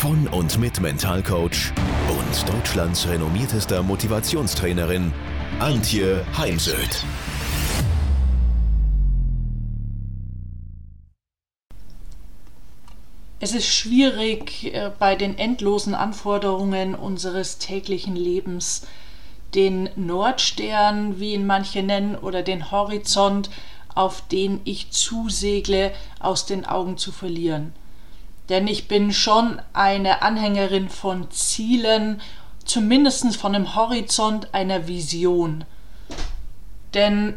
von und mit Mentalcoach und Deutschlands renommiertester Motivationstrainerin Antje Heimsöth. Es ist schwierig äh, bei den endlosen Anforderungen unseres täglichen Lebens den Nordstern, wie ihn manche nennen, oder den Horizont, auf den ich zusegle, aus den Augen zu verlieren. Denn ich bin schon eine Anhängerin von Zielen, zumindest von einem Horizont einer Vision. Denn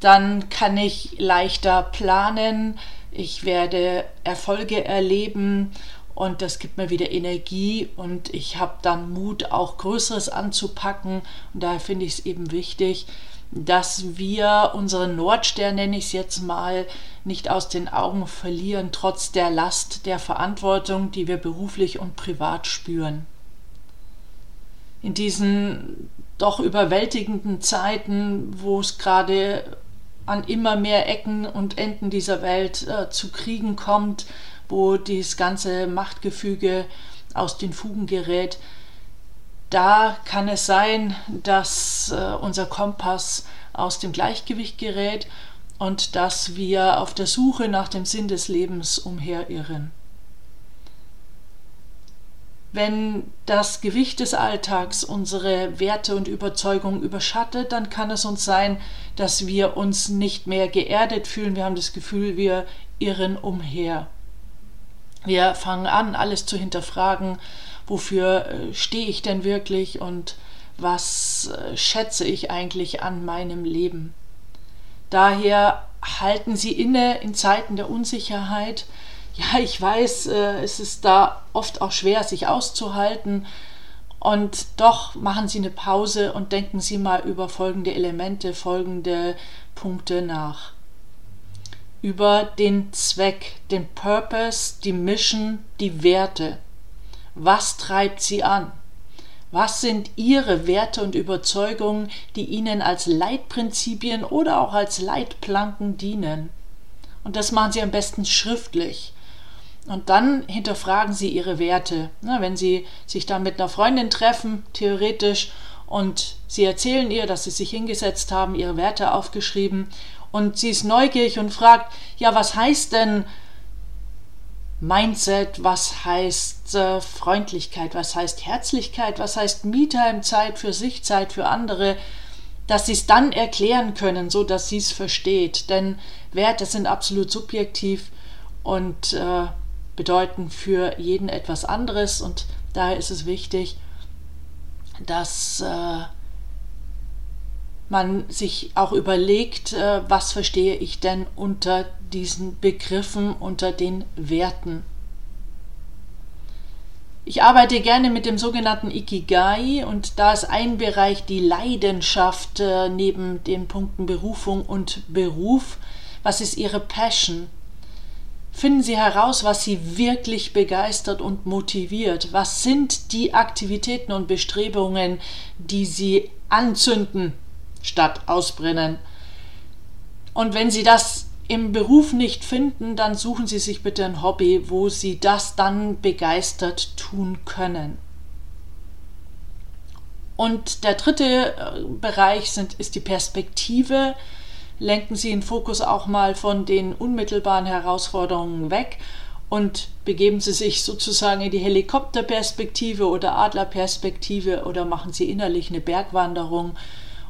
dann kann ich leichter planen, ich werde Erfolge erleben und das gibt mir wieder Energie und ich habe dann Mut, auch Größeres anzupacken. Und daher finde ich es eben wichtig, dass wir unseren Nordstern, nenne ich es jetzt mal, nicht aus den Augen verlieren, trotz der Last der Verantwortung, die wir beruflich und privat spüren. In diesen doch überwältigenden Zeiten, wo es gerade an immer mehr Ecken und Enden dieser Welt äh, zu Kriegen kommt, wo das ganze Machtgefüge aus den Fugen gerät, da kann es sein, dass äh, unser Kompass aus dem Gleichgewicht gerät und dass wir auf der Suche nach dem Sinn des Lebens umherirren. Wenn das Gewicht des Alltags unsere Werte und Überzeugungen überschattet, dann kann es uns sein, dass wir uns nicht mehr geerdet fühlen. Wir haben das Gefühl, wir irren umher. Wir fangen an, alles zu hinterfragen, wofür äh, stehe ich denn wirklich und was äh, schätze ich eigentlich an meinem Leben. Daher halten Sie inne in Zeiten der Unsicherheit, ja, ich weiß, äh, es ist da oft auch schwer, sich auszuhalten. Und doch machen Sie eine Pause und denken Sie mal über folgende Elemente, folgende Punkte nach. Über den Zweck, den Purpose, die Mission, die Werte. Was treibt Sie an? Was sind Ihre Werte und Überzeugungen, die Ihnen als Leitprinzipien oder auch als Leitplanken dienen? Und das machen Sie am besten schriftlich. Und dann hinterfragen sie ihre Werte. Na, wenn sie sich dann mit einer Freundin treffen, theoretisch, und sie erzählen ihr, dass sie sich hingesetzt haben, ihre Werte aufgeschrieben, und sie ist neugierig und fragt, ja, was heißt denn Mindset, was heißt äh, Freundlichkeit, was heißt Herzlichkeit, was heißt Me-Time, Zeit für sich, Zeit für andere, dass sie es dann erklären können, so dass sie es versteht. Denn Werte sind absolut subjektiv und äh, bedeuten für jeden etwas anderes und daher ist es wichtig, dass äh, man sich auch überlegt, äh, was verstehe ich denn unter diesen Begriffen, unter den Werten. Ich arbeite gerne mit dem sogenannten Ikigai und da ist ein Bereich die Leidenschaft äh, neben den Punkten Berufung und Beruf. Was ist Ihre Passion? Finden Sie heraus, was Sie wirklich begeistert und motiviert. Was sind die Aktivitäten und Bestrebungen, die Sie anzünden statt ausbrennen? Und wenn Sie das im Beruf nicht finden, dann suchen Sie sich bitte ein Hobby, wo Sie das dann begeistert tun können. Und der dritte äh, Bereich sind, ist die Perspektive lenken Sie den Fokus auch mal von den unmittelbaren Herausforderungen weg und begeben Sie sich sozusagen in die Helikopterperspektive oder Adlerperspektive oder machen Sie innerlich eine Bergwanderung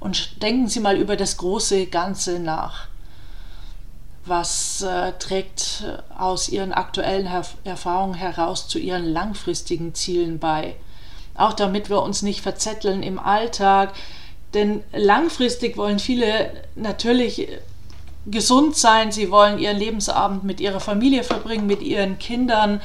und denken Sie mal über das große Ganze nach. Was äh, trägt aus Ihren aktuellen Her Erfahrungen heraus zu Ihren langfristigen Zielen bei? Auch damit wir uns nicht verzetteln im Alltag, denn langfristig wollen viele natürlich gesund sein, sie wollen ihren Lebensabend mit ihrer Familie verbringen, mit ihren Kindern.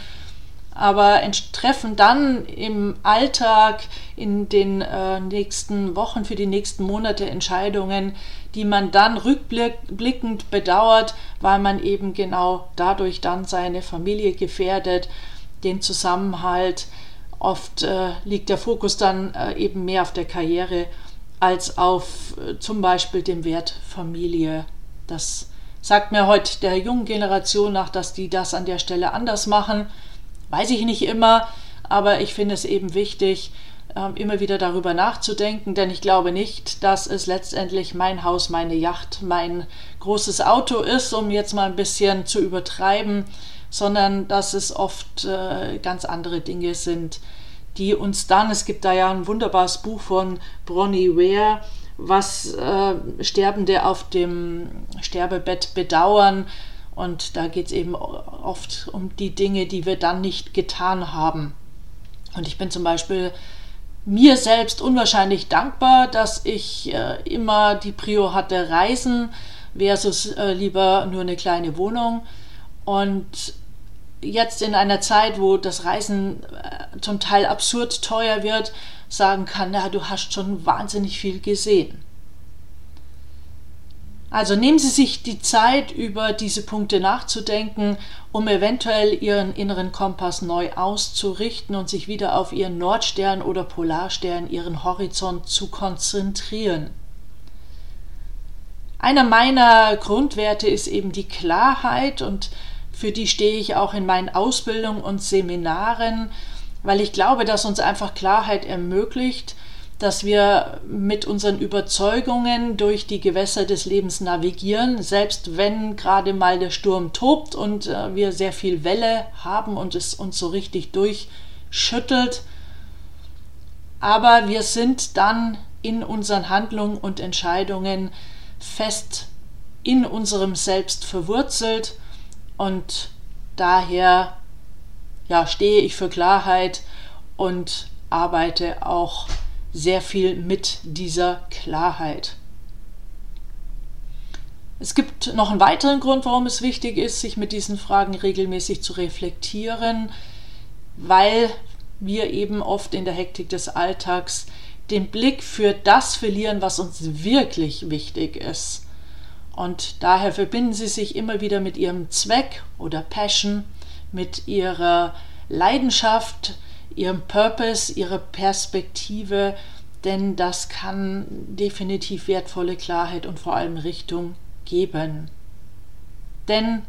aber treffen dann im Alltag in den äh, nächsten Wochen, für die nächsten Monate Entscheidungen, die man dann rückblickend bedauert, weil man eben genau dadurch dann seine Familie gefährdet, den Zusammenhalt. Oft äh, liegt der Fokus dann äh, eben mehr auf der Karriere als auf äh, zum Beispiel dem Wert Familie. Das sagt mir heute der jungen Generation nach, dass die das an der Stelle anders machen. Weiß ich nicht immer, aber ich finde es eben wichtig, immer wieder darüber nachzudenken, denn ich glaube nicht, dass es letztendlich mein Haus, meine Yacht, mein großes Auto ist, um jetzt mal ein bisschen zu übertreiben, sondern dass es oft äh, ganz andere Dinge sind, die uns dann, es gibt da ja ein wunderbares Buch von Bronnie Ware, was äh, Sterbende auf dem Sterbebett bedauern. Und da geht es eben oft um die Dinge, die wir dann nicht getan haben. Und ich bin zum Beispiel mir selbst unwahrscheinlich dankbar, dass ich äh, immer die Prio hatte, Reisen versus äh, lieber nur eine kleine Wohnung. Und jetzt in einer Zeit, wo das Reisen äh, zum Teil absurd teuer wird, sagen kann, na, du hast schon wahnsinnig viel gesehen. Also nehmen Sie sich die Zeit, über diese Punkte nachzudenken, um eventuell Ihren inneren Kompass neu auszurichten und sich wieder auf Ihren Nordstern oder Polarstern, Ihren Horizont zu konzentrieren. Einer meiner Grundwerte ist eben die Klarheit und für die stehe ich auch in meinen Ausbildungen und Seminaren, weil ich glaube, dass uns einfach Klarheit ermöglicht, dass wir mit unseren Überzeugungen durch die Gewässer des Lebens navigieren, selbst wenn gerade mal der Sturm tobt und äh, wir sehr viel Welle haben und es uns so richtig durchschüttelt. Aber wir sind dann in unseren Handlungen und Entscheidungen fest in unserem Selbst verwurzelt und daher ja, stehe ich für Klarheit und arbeite auch sehr viel mit dieser Klarheit. Es gibt noch einen weiteren Grund, warum es wichtig ist, sich mit diesen Fragen regelmäßig zu reflektieren, weil wir eben oft in der Hektik des Alltags den Blick für das verlieren, was uns wirklich wichtig ist. Und daher verbinden sie sich immer wieder mit ihrem Zweck oder Passion, mit ihrer Leidenschaft, ihrem Purpose, ihrer Perspektive, denn das kann definitiv wertvolle Klarheit und vor allem Richtung geben. Denn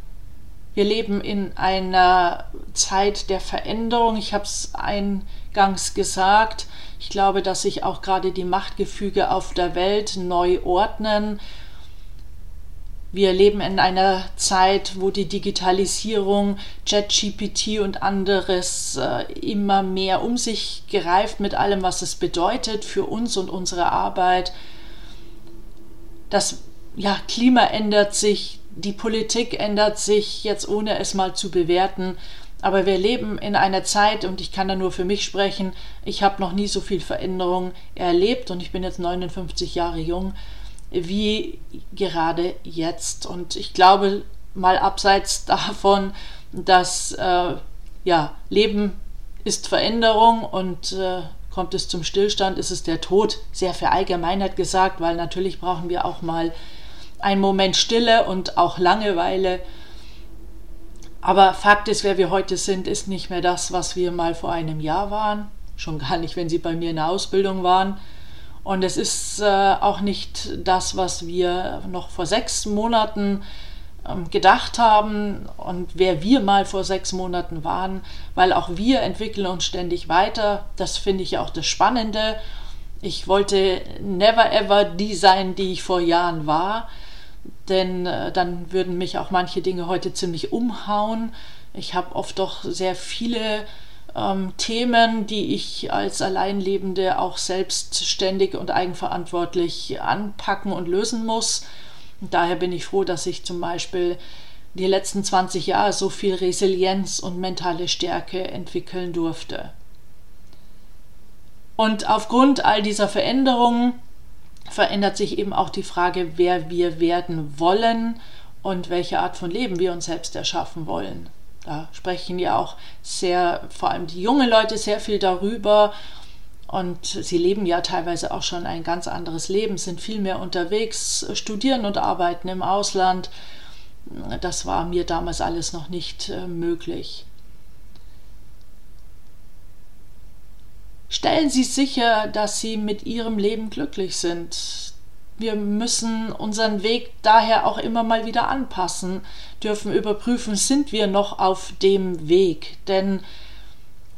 wir leben in einer Zeit der Veränderung. Ich habe es eingangs gesagt. Ich glaube, dass sich auch gerade die Machtgefüge auf der Welt neu ordnen wir leben in einer Zeit, wo die Digitalisierung, ChatGPT und anderes äh, immer mehr um sich greift mit allem, was es bedeutet für uns und unsere Arbeit. Das ja, Klima ändert sich, die Politik ändert sich, jetzt ohne es mal zu bewerten. Aber wir leben in einer Zeit, und ich kann da nur für mich sprechen, ich habe noch nie so viel Veränderung erlebt und ich bin jetzt 59 Jahre jung wie gerade jetzt. Und ich glaube, mal abseits davon, dass äh, ja, Leben ist Veränderung und äh, kommt es zum Stillstand, ist es der Tod, sehr verallgemeinert gesagt, weil natürlich brauchen wir auch mal einen Moment Stille und auch Langeweile. Aber Fakt ist, wer wir heute sind, ist nicht mehr das, was wir mal vor einem Jahr waren. Schon gar nicht, wenn Sie bei mir in der Ausbildung waren. Und es ist äh, auch nicht das, was wir noch vor sechs Monaten ähm, gedacht haben und wer wir mal vor sechs Monaten waren, weil auch wir entwickeln uns ständig weiter. Das finde ich auch das Spannende. Ich wollte never ever die sein, die ich vor Jahren war, denn äh, dann würden mich auch manche Dinge heute ziemlich umhauen. Ich habe oft doch sehr viele ähm, Themen, die ich als Alleinlebende auch selbstständig und eigenverantwortlich anpacken und lösen muss. Und daher bin ich froh, dass ich zum Beispiel die letzten 20 Jahre so viel Resilienz und mentale Stärke entwickeln durfte. Und aufgrund all dieser Veränderungen verändert sich eben auch die Frage, wer wir werden wollen und welche Art von Leben wir uns selbst erschaffen wollen. Da sprechen ja auch sehr, vor allem die jungen Leute, sehr viel darüber. Und sie leben ja teilweise auch schon ein ganz anderes Leben, sind viel mehr unterwegs, studieren und arbeiten im Ausland. Das war mir damals alles noch nicht äh, möglich. Stellen Sie sicher, dass Sie mit Ihrem Leben glücklich sind. Wir müssen unseren Weg daher auch immer mal wieder anpassen, dürfen überprüfen, sind wir noch auf dem Weg. Denn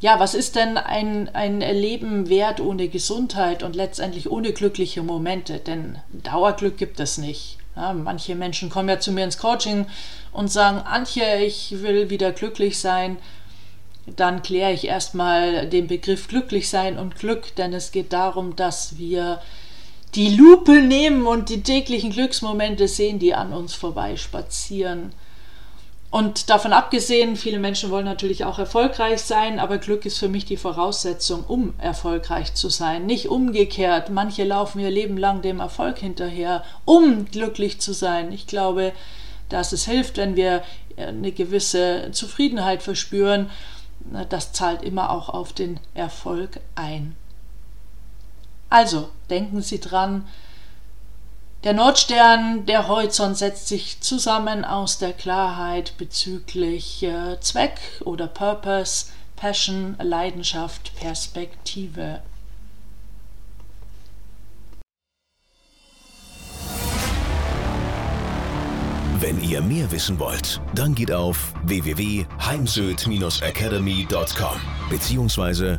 ja, was ist denn ein, ein Leben wert ohne Gesundheit und letztendlich ohne glückliche Momente? Denn Dauerglück gibt es nicht. Ja, manche Menschen kommen ja zu mir ins Coaching und sagen, Antje, ich will wieder glücklich sein dann kläre ich erstmal den Begriff glücklich sein und Glück, denn es geht darum, dass wir die Lupe nehmen und die täglichen Glücksmomente sehen, die an uns vorbei spazieren. Und davon abgesehen, viele Menschen wollen natürlich auch erfolgreich sein, aber Glück ist für mich die Voraussetzung, um erfolgreich zu sein. Nicht umgekehrt. Manche laufen ihr Leben lang dem Erfolg hinterher, um glücklich zu sein. Ich glaube, dass es hilft, wenn wir eine gewisse Zufriedenheit verspüren das zahlt immer auch auf den Erfolg ein. Also denken Sie dran, der Nordstern, der Horizont setzt sich zusammen aus der Klarheit bezüglich äh, Zweck oder Purpose, Passion, Leidenschaft, Perspektive. Wenn ihr mehr wissen wollt, dann geht auf www.heimsöd-academy.com bzw.